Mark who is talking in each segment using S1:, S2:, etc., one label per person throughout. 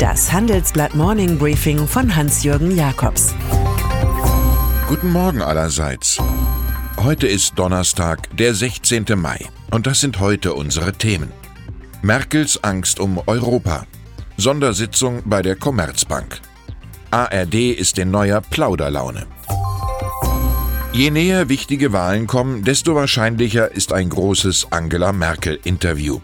S1: Das Handelsblatt Morning Briefing von Hans-Jürgen Jakobs.
S2: Guten Morgen allerseits. Heute ist Donnerstag, der 16. Mai. Und das sind heute unsere Themen. Merkels Angst um Europa. Sondersitzung bei der Commerzbank. ARD ist in neuer Plauderlaune. Je näher wichtige Wahlen kommen, desto wahrscheinlicher ist ein großes Angela Merkel-Interview.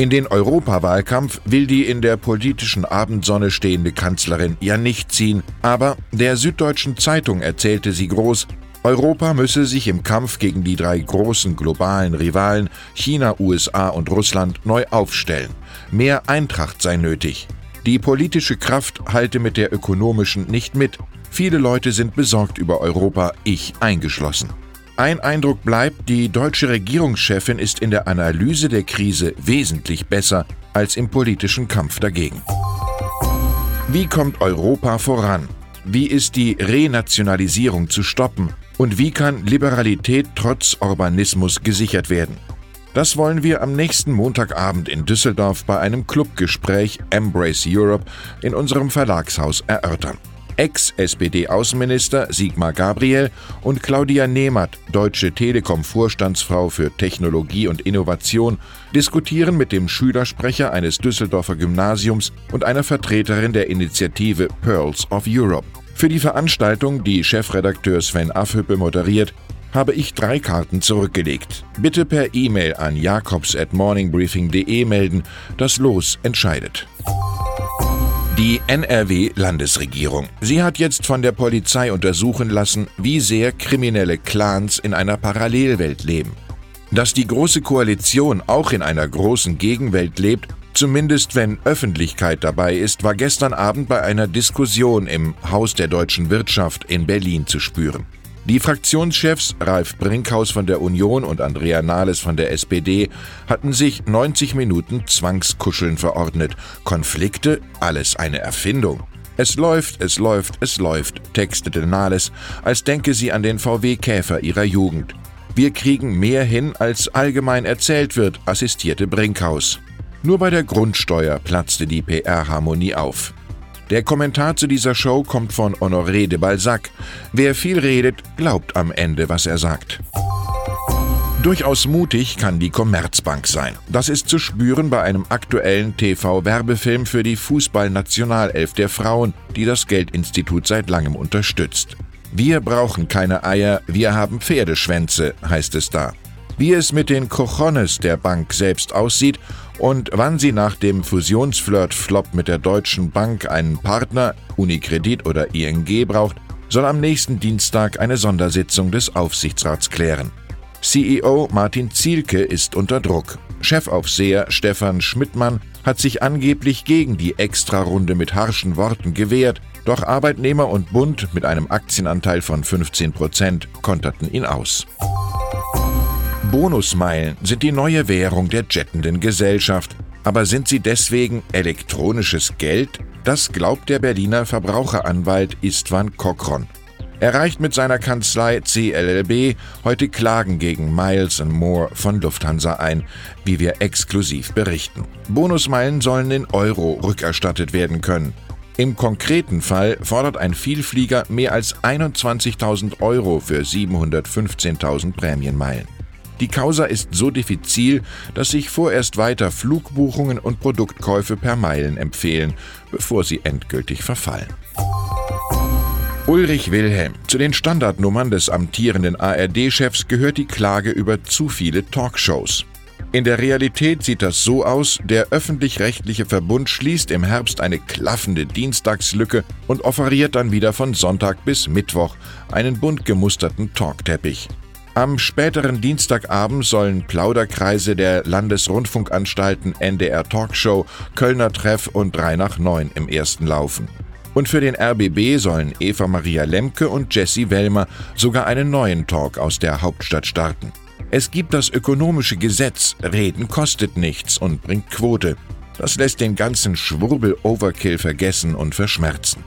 S2: In den Europawahlkampf will die in der politischen Abendsonne stehende Kanzlerin ja nicht ziehen, aber der Süddeutschen Zeitung erzählte sie groß, Europa müsse sich im Kampf gegen die drei großen globalen Rivalen China, USA und Russland neu aufstellen. Mehr Eintracht sei nötig. Die politische Kraft halte mit der ökonomischen nicht mit. Viele Leute sind besorgt über Europa, ich eingeschlossen. Ein Eindruck bleibt, die deutsche Regierungschefin ist in der Analyse der Krise wesentlich besser als im politischen Kampf dagegen. Wie kommt Europa voran? Wie ist die Renationalisierung zu stoppen? Und wie kann Liberalität trotz Urbanismus gesichert werden? Das wollen wir am nächsten Montagabend in Düsseldorf bei einem Clubgespräch Embrace Europe in unserem Verlagshaus erörtern. Ex-SPD-Außenminister Sigmar Gabriel und Claudia Nehmert, Deutsche Telekom-Vorstandsfrau für Technologie und Innovation, diskutieren mit dem Schülersprecher eines Düsseldorfer Gymnasiums und einer Vertreterin der Initiative Pearls of Europe. Für die Veranstaltung, die Chefredakteur Sven Afhüppe moderiert, habe ich drei Karten zurückgelegt. Bitte per E-Mail an jakobs at morningbriefing.de melden. Das Los entscheidet. Die NRW-Landesregierung. Sie hat jetzt von der Polizei untersuchen lassen, wie sehr kriminelle Clans in einer Parallelwelt leben. Dass die Große Koalition auch in einer großen Gegenwelt lebt, zumindest wenn Öffentlichkeit dabei ist, war gestern Abend bei einer Diskussion im Haus der deutschen Wirtschaft in Berlin zu spüren. Die Fraktionschefs Ralf Brinkhaus von der Union und Andrea Nahles von der SPD hatten sich 90 Minuten Zwangskuscheln verordnet. Konflikte, alles eine Erfindung. Es läuft, es läuft, es läuft, textete Nahles, als denke sie an den VW-Käfer ihrer Jugend. Wir kriegen mehr hin, als allgemein erzählt wird, assistierte Brinkhaus. Nur bei der Grundsteuer platzte die PR-Harmonie auf. Der Kommentar zu dieser Show kommt von Honoré de Balzac. Wer viel redet, glaubt am Ende, was er sagt. Durchaus mutig kann die Commerzbank sein. Das ist zu spüren bei einem aktuellen TV-Werbefilm für die Fußballnationalelf der Frauen, die das Geldinstitut seit langem unterstützt. Wir brauchen keine Eier, wir haben Pferdeschwänze, heißt es da. Wie es mit den Cojones der Bank selbst aussieht und wann sie nach dem Fusionsflirt-Flop mit der Deutschen Bank einen Partner, Unikredit oder ING braucht, soll am nächsten Dienstag eine Sondersitzung des Aufsichtsrats klären. CEO Martin Zielke ist unter Druck. Chefaufseher Stefan Schmidtmann hat sich angeblich gegen die Extrarunde mit harschen Worten gewehrt, doch Arbeitnehmer und Bund mit einem Aktienanteil von 15 Prozent konterten ihn aus. Bonusmeilen sind die neue Währung der jettenden Gesellschaft. Aber sind sie deswegen elektronisches Geld? Das glaubt der Berliner Verbraucheranwalt Istvan Kokron. Er reicht mit seiner Kanzlei CLLB heute Klagen gegen Miles More von Lufthansa ein, wie wir exklusiv berichten. Bonusmeilen sollen in Euro rückerstattet werden können. Im konkreten Fall fordert ein Vielflieger mehr als 21.000 Euro für 715.000 Prämienmeilen. Die Causa ist so diffizil, dass sich vorerst weiter Flugbuchungen und Produktkäufe per Meilen empfehlen, bevor sie endgültig verfallen. Ulrich Wilhelm. Zu den Standardnummern des amtierenden ARD-Chefs gehört die Klage über zu viele Talkshows. In der Realität sieht das so aus, der öffentlich-rechtliche Verbund schließt im Herbst eine klaffende Dienstagslücke und offeriert dann wieder von Sonntag bis Mittwoch einen bunt gemusterten Talkteppich. Am späteren Dienstagabend sollen Plauderkreise der Landesrundfunkanstalten NDR Talkshow, Kölner Treff und 3 nach 9 im ersten laufen. Und für den RBB sollen Eva Maria Lemke und Jessie Wellmer sogar einen neuen Talk aus der Hauptstadt starten. Es gibt das ökonomische Gesetz, Reden kostet nichts und bringt Quote. Das lässt den ganzen Schwurbel-Overkill vergessen und verschmerzen.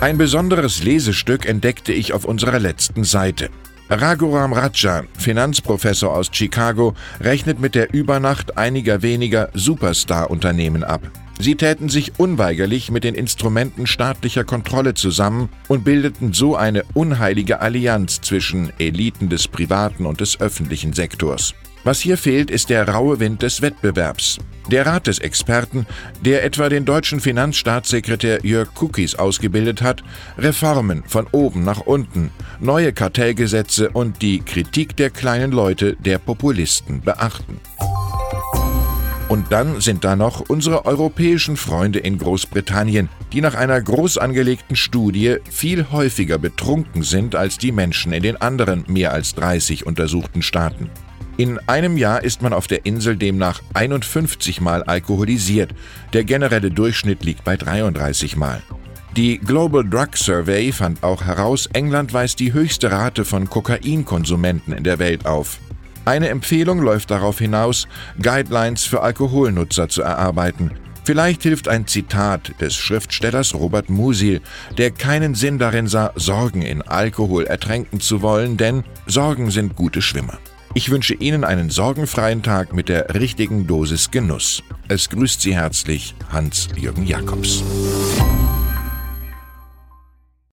S2: Ein besonderes Lesestück entdeckte ich auf unserer letzten Seite. Raghuram Rajan, Finanzprofessor aus Chicago, rechnet mit der Übernacht einiger weniger Superstar-Unternehmen ab. Sie täten sich unweigerlich mit den Instrumenten staatlicher Kontrolle zusammen und bildeten so eine unheilige Allianz zwischen Eliten des privaten und des öffentlichen Sektors. Was hier fehlt, ist der raue Wind des Wettbewerbs. Der Rat des Experten, der etwa den deutschen Finanzstaatssekretär Jörg Kukis ausgebildet hat, Reformen von oben nach unten, neue Kartellgesetze und die Kritik der kleinen Leute, der Populisten beachten. Und dann sind da noch unsere europäischen Freunde in Großbritannien, die nach einer groß angelegten Studie viel häufiger betrunken sind als die Menschen in den anderen mehr als 30 untersuchten Staaten. In einem Jahr ist man auf der Insel demnach 51 Mal alkoholisiert, der generelle Durchschnitt liegt bei 33 Mal. Die Global Drug Survey fand auch heraus, England weist die höchste Rate von Kokainkonsumenten in der Welt auf. Eine Empfehlung läuft darauf hinaus, Guidelines für Alkoholnutzer zu erarbeiten. Vielleicht hilft ein Zitat des Schriftstellers Robert Musil, der keinen Sinn darin sah, Sorgen in Alkohol ertränken zu wollen, denn Sorgen sind gute Schwimmer. Ich wünsche Ihnen einen sorgenfreien Tag mit der richtigen Dosis Genuss. Es grüßt Sie herzlich Hans-Jürgen Jakobs.